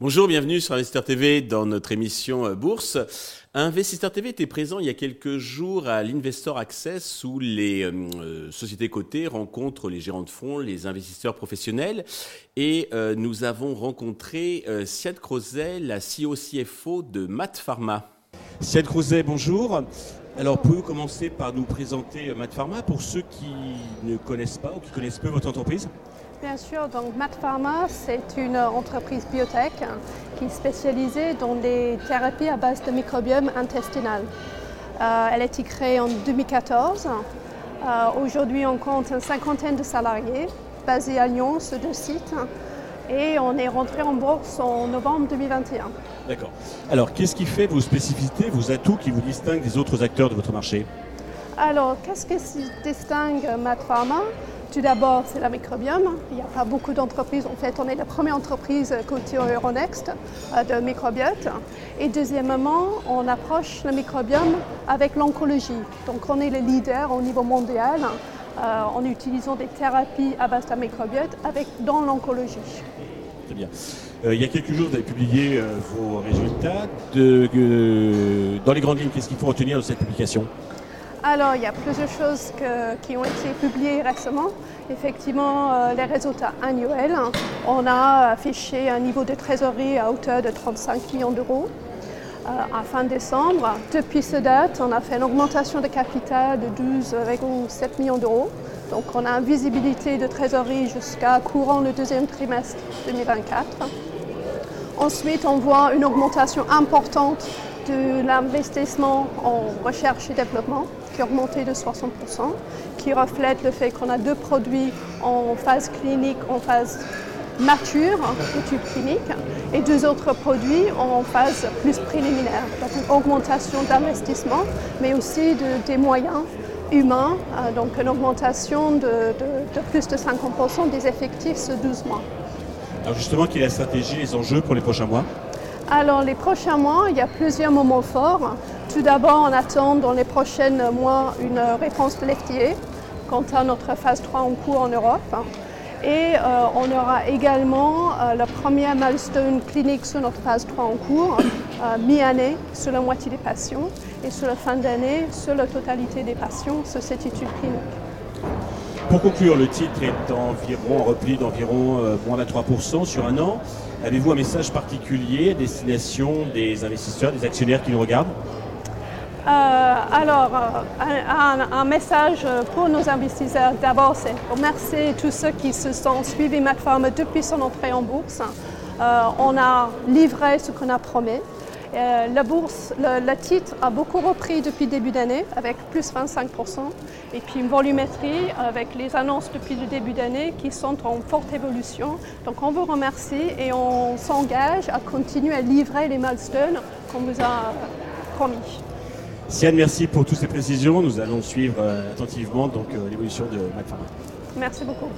Bonjour, bienvenue sur Investisseur TV dans notre émission euh, Bourse. Investisseur TV était présent il y a quelques jours à l'Investor Access où les euh, euh, sociétés cotées rencontrent les gérants de fonds, les investisseurs professionnels et nous avons rencontré Siad Crozet, la CEO CFO de Mat Pharma. Siad Crozet, bonjour. Alors, pouvez-vous commencer par nous présenter Mat Pharma pour ceux qui ne connaissent pas ou qui connaissent peu votre entreprise? Bien sûr, donc Mat Pharma, c'est une entreprise biotech qui est spécialisée dans les thérapies à base de microbiome intestinal. Euh, elle a été créée en 2014. Euh, aujourd'hui, on compte une cinquantaine de salariés basés à Lyon sur deux sites et on est rentré en bourse en novembre 2021. D'accord. Alors, qu'est-ce qui fait vos spécificités, vos atouts qui vous distinguent des autres acteurs de votre marché? Alors, qu'est-ce qui distingue Mat Pharma tout d'abord, c'est la microbiome. Il n'y a pas beaucoup d'entreprises. En fait, on est la première entreprise côté Euronext euh, de microbiote. Et deuxièmement, on approche le microbiome avec l'oncologie. Donc, on est le leader au niveau mondial euh, en utilisant des thérapies à base de microbiote avec, dans l'oncologie. Très bien. Euh, il y a quelques jours, vous avez publié vos résultats. De, dans les grandes lignes, qu'est-ce qu'il faut retenir de cette publication? Alors, il y a plusieurs choses qui ont été publiées récemment. Effectivement, euh, les résultats annuels. On a affiché un niveau de trésorerie à hauteur de 35 millions d'euros euh, à fin décembre. Depuis ce date, on a fait une augmentation de capital de 12,7 millions d'euros. Donc, on a une visibilité de trésorerie jusqu'à courant le deuxième trimestre 2024. Ensuite, on voit une augmentation importante de l'investissement en recherche et développement qui a augmenté de 60%, qui reflète le fait qu'on a deux produits en phase clinique, en phase mature, études cliniques, et deux autres produits en phase plus préliminaire. Donc une augmentation d'investissement, mais aussi de, des moyens humains, euh, donc une augmentation de, de, plus de 50% des effectifs sur 12 mois. Alors justement, quelle est la stratégie, les enjeux pour les prochains mois? Alors les prochains mois, il y a plusieurs moments forts. Tout d'abord, on attend dans les prochains mois une réponse de l'FTA quant à notre phase 3 en cours en Europe. Et euh, on aura également euh, la première milestone clinique sur notre phase 3 en cours, euh, mi-année sur la moitié des patients et sur la fin d'année sur la totalité des patients sur cette étude clinique. Pour conclure, le titre est environ repli d'environ moins de 3% sur un an. Avez-vous un message particulier à destination des investisseurs, des actionnaires qui nous regardent? Alors, euh, un, message pour nos investisseurs. D'abord, c'est remercier tous ceux qui se sont suivis Pharma depuis son entrée en bourse. Euh, on a livré ce qu'on a promis. Euh, la bourse, le, titre a beaucoup repris depuis début d'année avec plus 25% et puis une volumétrie avec les annonces depuis le début d'année qui sont en forte évolution. Donc on vous remercie et on s'engage à continuer à livrer les milestones qu'on vous a promis. Siane, merci pour toutes ces précisions. Nous allons suivre euh, attentivement donc euh, l'évolution de McFarlane. Merci beaucoup.